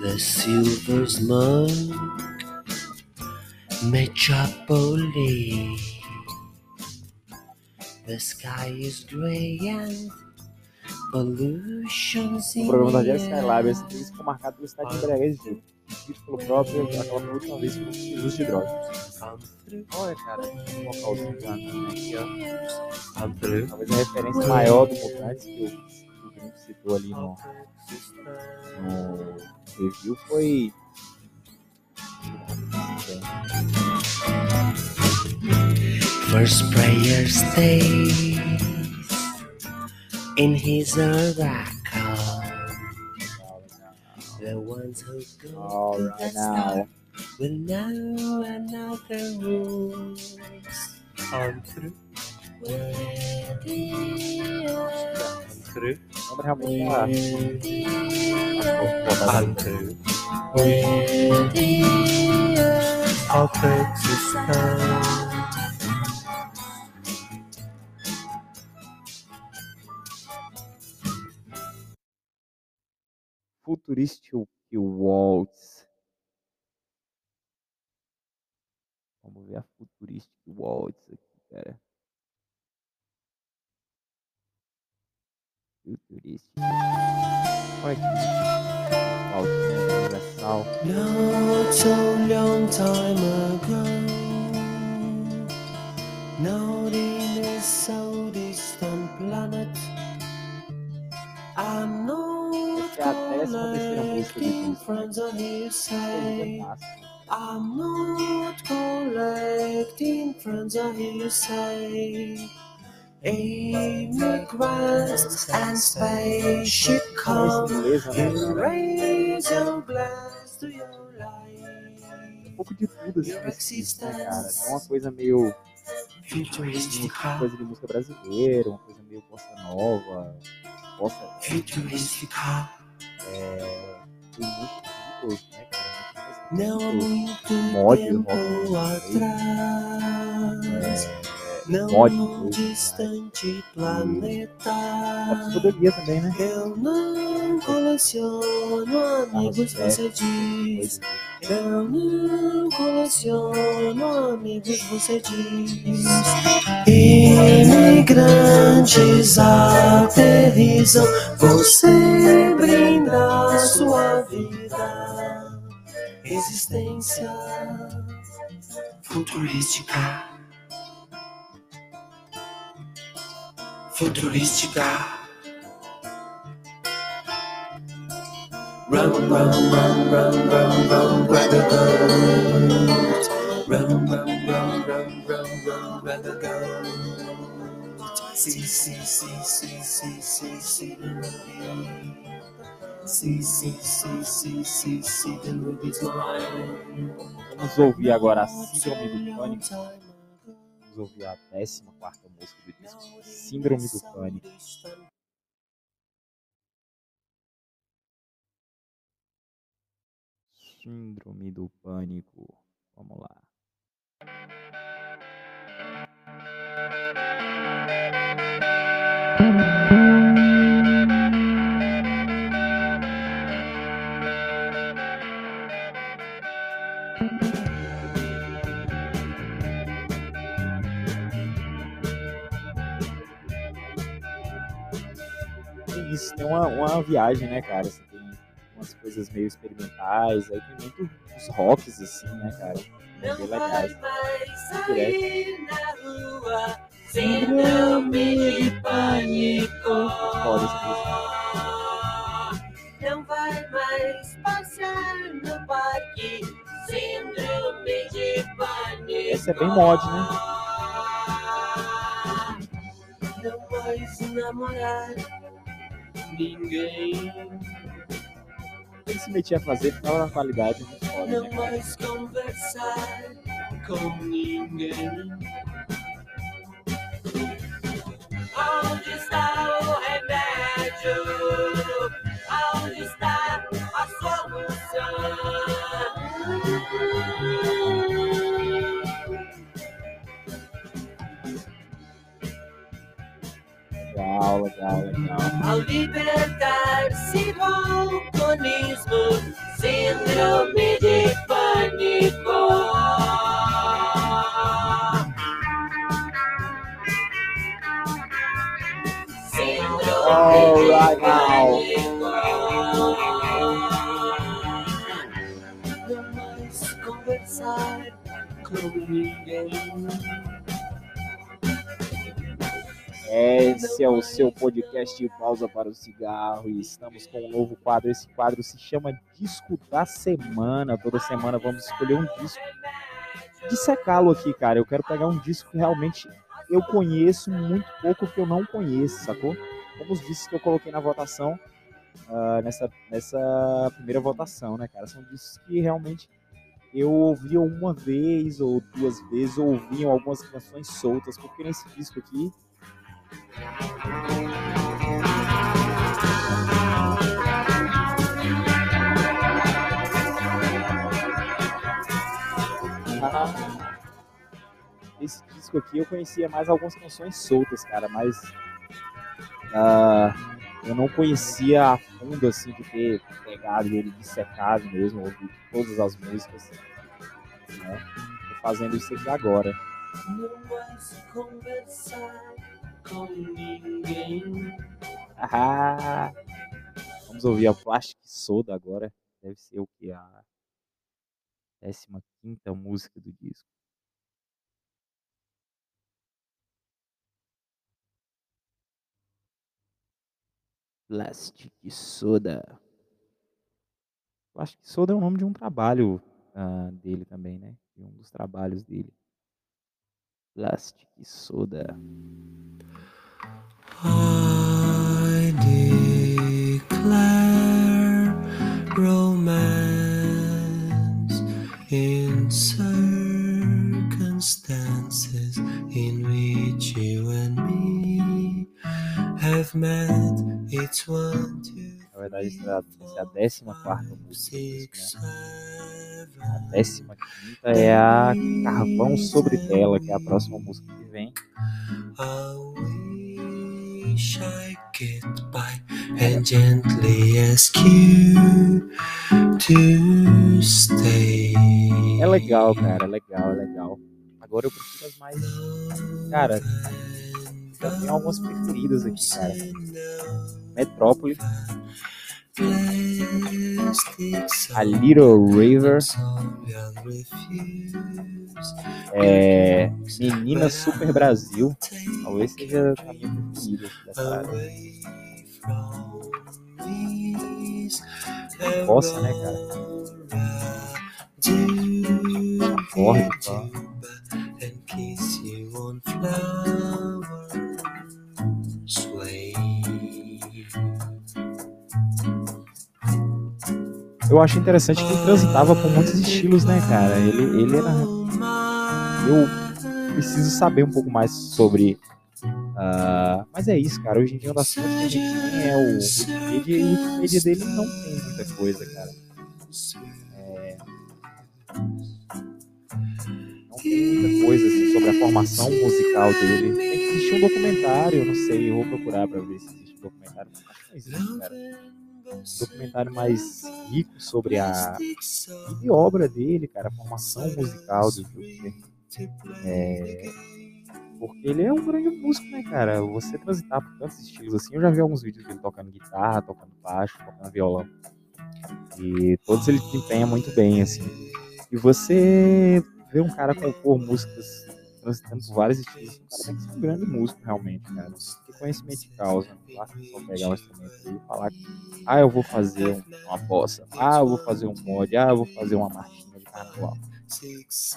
The silver smoke, Metropole. The sky is gray and pollution's O in programa do Rogério Skylab. Air. entrevista ficou marcada pelo estado de Júpiter. Dito pelo próprio, aquela última vez que fez uso de drogas. Olha, cara, um vocalzinho aqui, ó. Talvez a referência maior do Mutantes que o, que o Gringo citou ali no, no review foi. First prayer stays in his oracle. The ones who go to Alright well, now another know the rules. Through. I'm through. Through. I'll ver a Futuristic Waltz aqui, cara. Futuristic. Olha aqui. Waltz né, universal. Not so long time ago, not in a so distant planet. I'm not Essa é a décima terceira música do collecting disco. I'm not collecting friends on hearsay. Immigrants and spaceship come. You raise your glass to your Um life. pouco de tudo assim nesse né, cara? Tem uma coisa meio. Futuristic, uma coisa de música brasileira, uma coisa meio bossa nova. Bossa. É. Tem muito né, cara? Não há Muito mod tempo rock atrás, é, não mod rock, né? distante planeta. psicodelia também, né? Eu não coleciono amigos, você diz. Eu não coleciono amigos, você diz. Imigrantes aterrizam, você brinda sua vida. Existência futurística. Futurística. Run, run, run, run, run, run. Run, run, run, run, run, run, the goat. See, see, see, see, see, see, see ruby. Vamos ouvir agora a síndrome do pânico. Vamos ouvir a 14 música do disco, Síndrome do Pânico. Síndrome do Pânico. Vamos lá. Isso, tem uma, uma viagem, né, cara? Você tem umas coisas meio experimentais, aí tem muito uns rocks, assim, né, cara? Bem Não legais. vai mais Direto. na rua, síndrome de pânico. Foda Não vai mais passear no parque, síndrome de pânico. Essa é bem mod, né? Não mais namorar ninguém. Ele se metia a fazer, ficava uma qualidade muito foda, né, Não cara? mais conversar com ninguém. Onde está o remédio? Legal, legal, legal. Ao libertar-se do alcoolismo, síndrome de pânico. Síndrome Alright de now. pânico. Não mais conversar com ninguém. Esse é o seu podcast Pausa para o Cigarro e estamos com um novo quadro. Esse quadro se chama Disco da Semana. Toda semana vamos escolher um disco. Dissecá-lo aqui, cara. Eu quero pegar um disco que realmente eu conheço muito pouco que eu não conheço, sacou? Como os discos que eu coloquei na votação, ah, nessa, nessa primeira votação, né, cara? São discos que realmente eu ouvia uma vez ou duas vezes, ou ouviam algumas canções soltas, porque nesse disco aqui Esse disco aqui eu conhecia mais algumas canções soltas, cara, mas ah, eu não conhecia a fundo, assim, de ter pegado ele dissecado mesmo, ouvir todas as músicas. Né? Tô fazendo isso aqui agora. Não mais conversar com ninguém. Ah, vamos ouvir a Plastic Soda agora. Deve ser o que? A 15 música do disco. Plastic Soda. Plastic Soda é o nome de um trabalho ah, dele também, né? De um dos trabalhos dele. Plastic Soda. I declare romance in circumstances in which you and me have met. It's one, two, verdade, essa é a, é a 14 música do disco, six, né? A décima quinta é a Carvão sobre Tela, que é a próxima música que vem. I wish I get by and gently ask you to stay. É legal, cara, é legal, é legal. Agora eu prefiro as mais. Cara, já tem algumas preferidas aqui, cara. Metrópole, a Little River, é, Menina Super Brasil. Talvez seja a minha preferida dessa área. Bossa, né, cara? Acorde, pá. And kiss you on flowers Eu acho interessante que ele transitava por muitos estilos, né, cara? Ele, ele era. Eu preciso saber um pouco mais sobre. ah, mas é isso, cara. Hoje em dia, uma das coisas que a gente tem é o Wikipedia o Wikipedia dele não tem muita coisa, cara. É, não tem muita coisa assim, sobre a formação musical dele. Tem que existir um documentário, eu não sei, eu vou procurar pra ver se existe um documentário. Que não existe, cara. Um documentário mais rico sobre a obra dele, cara, a formação musical do Júpiter. É, porque ele é um grande músico, né, cara? Você transitar por tantos estilos assim, eu já vi alguns vídeos dele tocando guitarra, tocando baixo, tocando violão. E todos ele desempenha muito bem, assim. E você vê um cara compor músicas transitando por vários estilos, o cara que ser um grande músico, realmente, cara. Tem conhecimento de causa. Não basta só pegar um instrumento e falar que, ah, eu vou fazer um- uma bossa, ah, eu vou fazer um mod, ah, eu vou fazer uma marchinha de carnaval.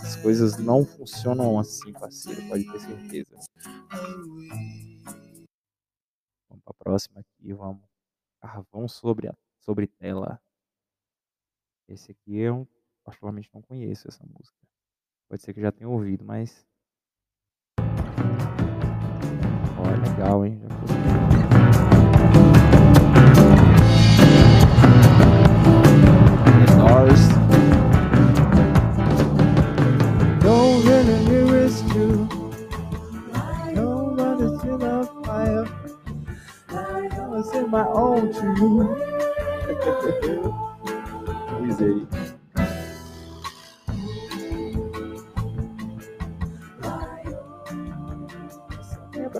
As coisas não funcionam assim, parceiro, pode ter certeza. Vamos pra próxima aqui, vamos. Carvão sobre, a, sobre tela. Esse aqui eu particularmente não conheço essa música. Pode ser que já tenha ouvido, mas. Legal, hein? Já tô- The Doors. Don't really hear it's true. Don't want to see the fire. I was in my own truth. Diz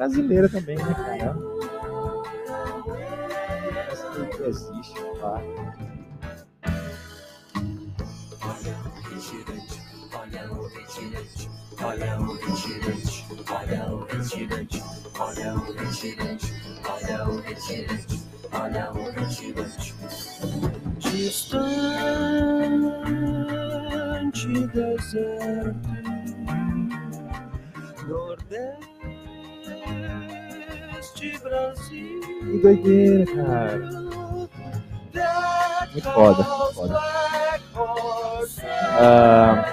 brasileira também, né, cara? Existe, tá? Distante deserto, Nordeste Brasil. Que doideira, cara. Muito foda, muito foda. Ah,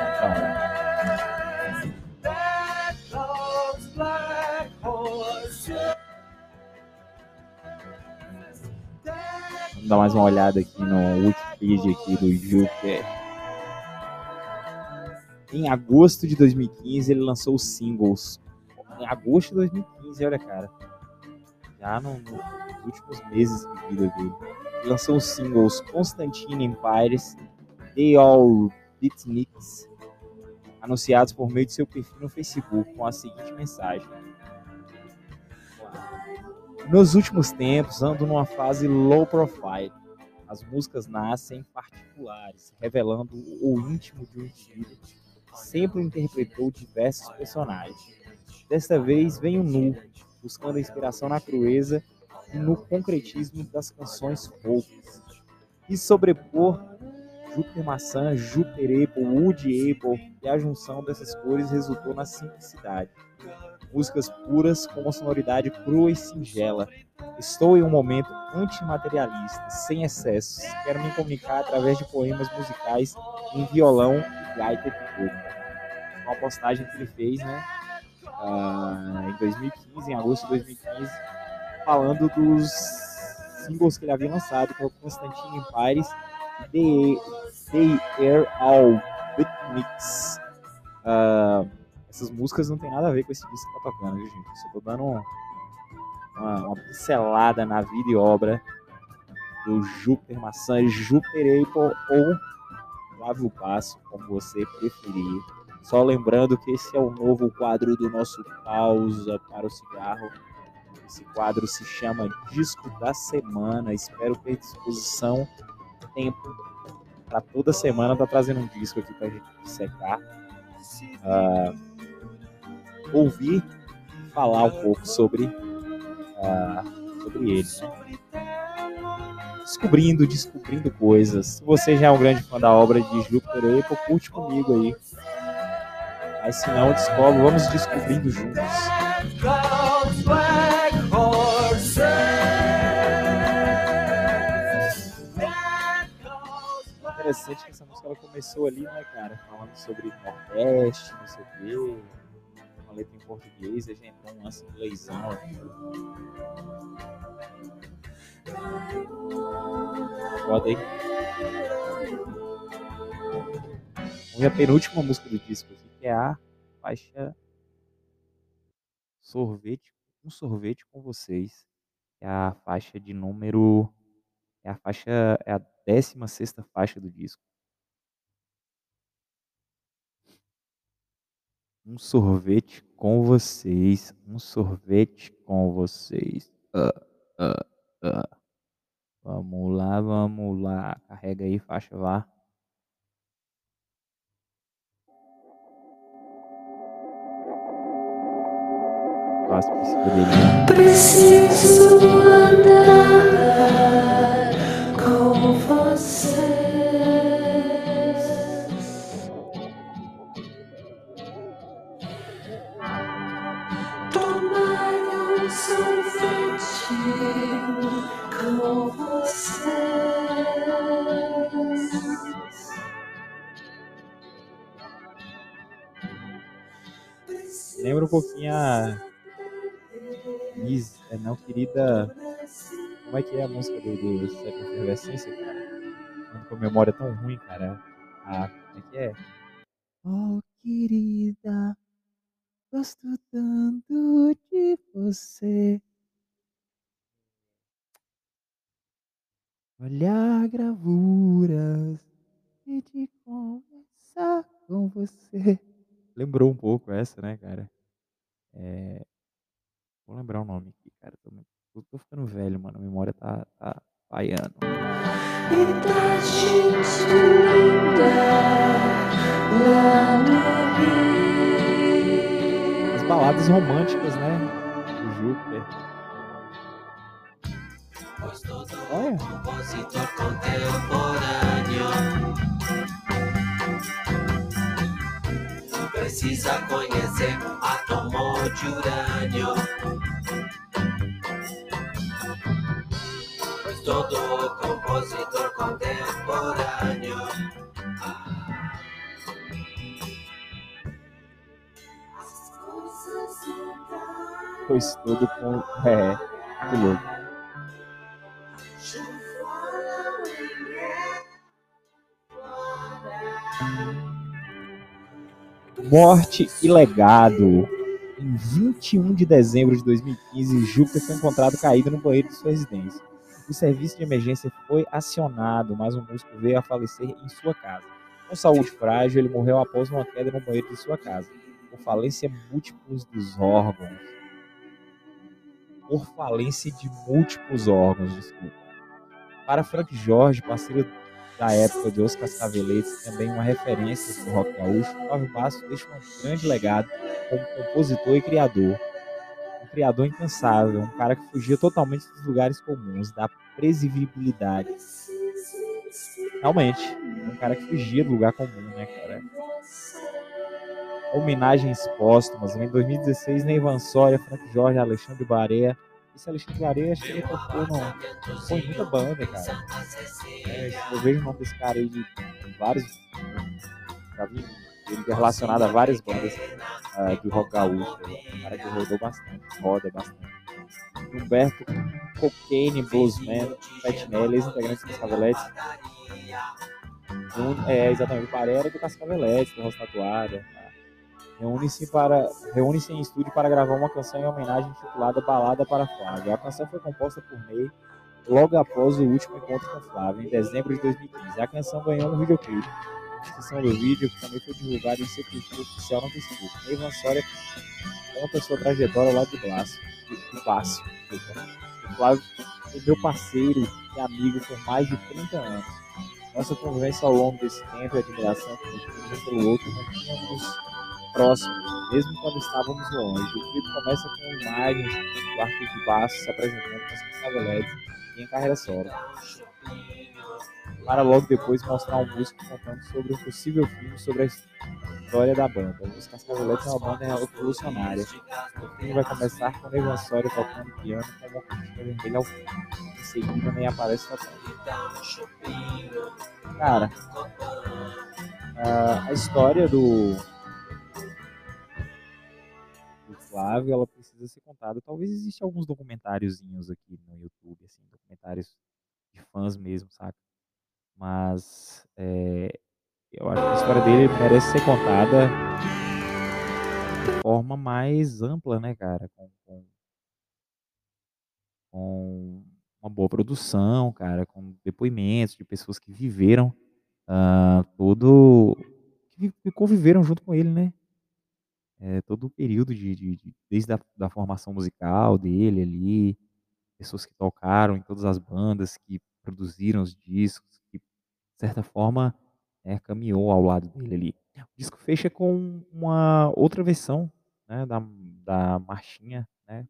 Vamos dar mais uma olhada aqui no Wikipedia aqui do Júpiter. Em agosto de 2015 ele lançou os singles. Em agosto de 2015, olha cara. Já no- nos últimos meses de vida dele. Ele lançou os singles Constantine Empires, They All Beatniks, anunciados por meio de seu perfil no Facebook com a seguinte mensagem. Nos últimos tempos, ando numa fase low profile. As músicas nascem particulares, revelando o íntimo de um indivíduo sempre interpretou diversos personagens. Desta vez venho nu, buscando inspiração na crueza e no concretismo das canções folk. E sobrepor Júpiter Maçã, Júpiter Apple, Wood Apple e a junção dessas cores resultou na simplicidade. Músicas puras com uma sonoridade crua e singela. Estou em um momento antimaterialista, sem excessos. Quero me comunicar através de poemas musicais em violão e gaita epicúrica. Uma postagem que ele fez, né? Ah, em 2015, em agosto de 2015, falando dos singles que ele havia lançado, que é Constantine Empires e The, Air All Beatniks. Ah, essas músicas não tem nada a ver com esse disco que tá tocando, viu, gente? Eu só tô dando um- uma, uma pincelada na vida e obra do Júpiter Maçã, Júpiter Apple ou Flávio Passo, como você preferir. Só lembrando que esse é o novo quadro do nosso Pausa para o Cigarro. Esse quadro se chama Disco da Semana. Espero ter disposição, tempo para toda semana estar trazendo um disco aqui para gente secar. Ah, ouvir falar um pouco sobre, ah, sobre ele. né? Descobrindo, descobrindo coisas. Se você já é um grande fã da obra de Júpiter Apple, curte comigo aí. Se não, descobre, vamos descobrindo juntos. Interessante que essa música ela começou ali, né, cara? Falando sobre Nordeste, não sei o quê. uma letra em português, a gente um lance inglêsão. Bota aí. Ver a penúltima música do disco aqui, que é a faixa Sorvete, um sorvete com vocês. É a faixa de número. É a faixa. É a 16 sexta faixa do disco. Um sorvete com vocês. Um sorvete com vocês. Ah, ah, ah. Vamos lá, vamos lá. Carrega aí, faixa, vá. Faço psicodelia. Preciso andar com você. Tomar um sorvete com você. Lembra um pouquinho a. Miss, é, não querida. Como é que é a música do, do Efervescência, cara? Quando com a memória é tão ruim, cara. Ah, como é que é? Oh, querida, gosto tanto de você. Olhar gravuras e de conversar com você. Lembrou um pouco essa, né, cara? É... Vou lembrar o nome aqui, cara. Tô, tô- ficando velho, mano. A memória tá, tá Rio. As baladas românticas, né? Do Júpiter. Olha, Precisa conhecer átomo de urânio. Pois todo compositor contemporâneo. pois tudo com. É, que louco. Morte e legado. Em 21 de dezembro de 2015, Júpiter foi encontrado caído no banheiro de sua residência. O serviço de emergência foi acionado, mas o músico veio a falecer em sua casa. Com saúde frágil, ele morreu após uma queda no banheiro de sua casa, por falência múltiplos dos órgãos. Por falência de múltiplos órgãos, desculpa. Para Frank Jorge, parceiro da época de Os Cascaveletes, também uma referência no rock gaúcho, Flávio Basso deixa um grande legado como compositor e criador. Um criador incansável, um cara que fugia totalmente dos lugares comuns, da previsibilidade. Realmente, um cara que fugia do lugar comum, né, cara? Homenagens póstumas. Em 2016, Neivan Soria, Frank Jorge, Alexandre Barea. Esse Alexandre que ele tocou no, foi muita banda, cara. É, eu vejo o nome desse cara aí de vários. Já vi ele é relacionado a várias bandas ah, de rock gaúcho. Um cara que rodou bastante, roda bastante. Humberto Cocaine, Bluesman, Petnelli, ex-integrante dos Cascaveletes. Um, é, exatamente, o Paré era do Cascaveletes, do Rosa Tatuada. Reúne-se para reúne-se em estúdio para gravar uma canção em homenagem intitulada Balada para Flávio. A canção foi composta por Ney logo após o último encontro com Flávio, em dezembro de 2015. A canção ganhou um videoclipe. A descrição do vídeo que também foi divulgada em seu perfil oficial no Facebook. Ney Vansória conta sua trajetória lado de de Blácio, desculpa. O Flávio é meu parceiro e amigo por mais de 30 anos. Nossa convivência ao longo desse tempo e admiração que um pelo outro mantínhamos próximos, mesmo quando estávamos longe. O clipe começa com imagens do Arthur de Basso se apresentando com as Cascaveletes e em carreira solo. Para logo depois mostrar um músico contando sobre um possível filme sobre a história da banda. Os Cascaveletes é uma banda revolucionária. O filme vai começar com Ney Soria tocando piano com uma cortina vermelha ao fundo. Em seguida, nem aparece tocando. Cara, ah, a história do Flávio, ela precisa ser contada. Talvez existam alguns documentáriozinhos aqui no YouTube, assim, documentários de fãs mesmo, saca? Mas é, eu acho que a história dele merece ser contada de forma mais ampla, né, cara? Com, com, com uma boa produção, cara, com depoimentos de pessoas que viveram uh, todo. que conviveram junto com ele, né? É, todo o período de, de, de desde a da formação musical dele ali, pessoas que tocaram em todas as bandas, que produziram os discos, que de certa forma é, caminhou ao lado dele ali. O disco fecha com uma outra versão né, da, da marchinha, né?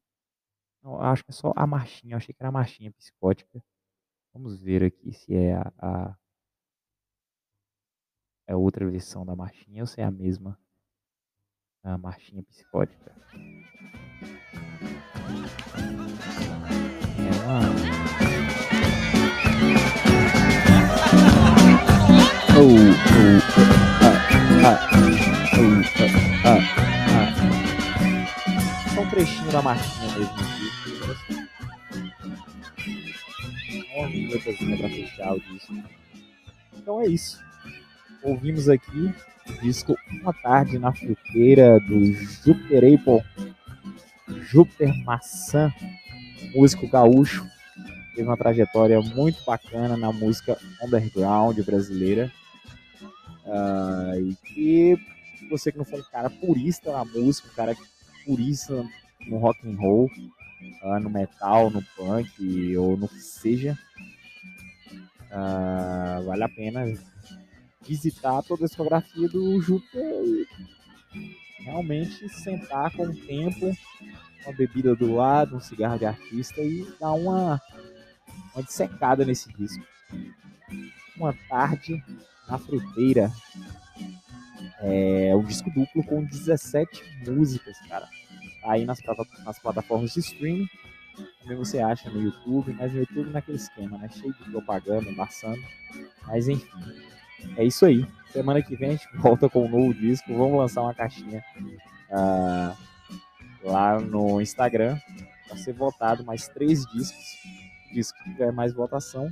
Não, acho que é só a marchinha, eu achei que era a marchinha psicótica. Vamos ver aqui se é a, a é outra versão da marchinha ou se é a mesma a marchinha psicótica. É uma Oh, oh, ah, ah, oh, ah, ah. Só um trechinho da marchinha mesmo aqui. Uma vinhetazinha pra fechar o disco. Então é isso. Ouvimos aqui o disco Uma Tarde na Fruteira do Júpiter Apple. Júpiter Maçã, músico gaúcho. Teve uma trajetória muito bacana na música underground brasileira. Uh, e você que não for um cara purista na música, um cara purista no rock and roll, uh, no metal, no punk ou no que seja, uh, vale a pena visitar toda a discografia do Júpiter e realmente sentar com o tempo, uma bebida do lado, um cigarro de artista e dar uma, uma dissecada nesse disco. Uma tarde na Fruteira. É um disco duplo com 17 músicas, cara. Tá aí nas, nas plataformas de streaming. Também você acha no YouTube, mas no YouTube naquele esquema, né? Cheio de propaganda, embaçando. Mas enfim, é isso aí. Semana que vem a gente volta com um novo disco. Vamos lançar uma caixinha uh, lá no Instagram para ser votado mais três discos. Disco que tiver mais votação,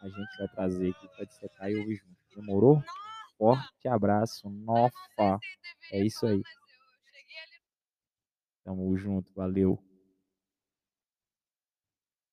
a gente vai trazer aqui para dissecar e ouvir junto. Demorou? Forte abraço, nofa. É isso aí. Tamo junto, valeu.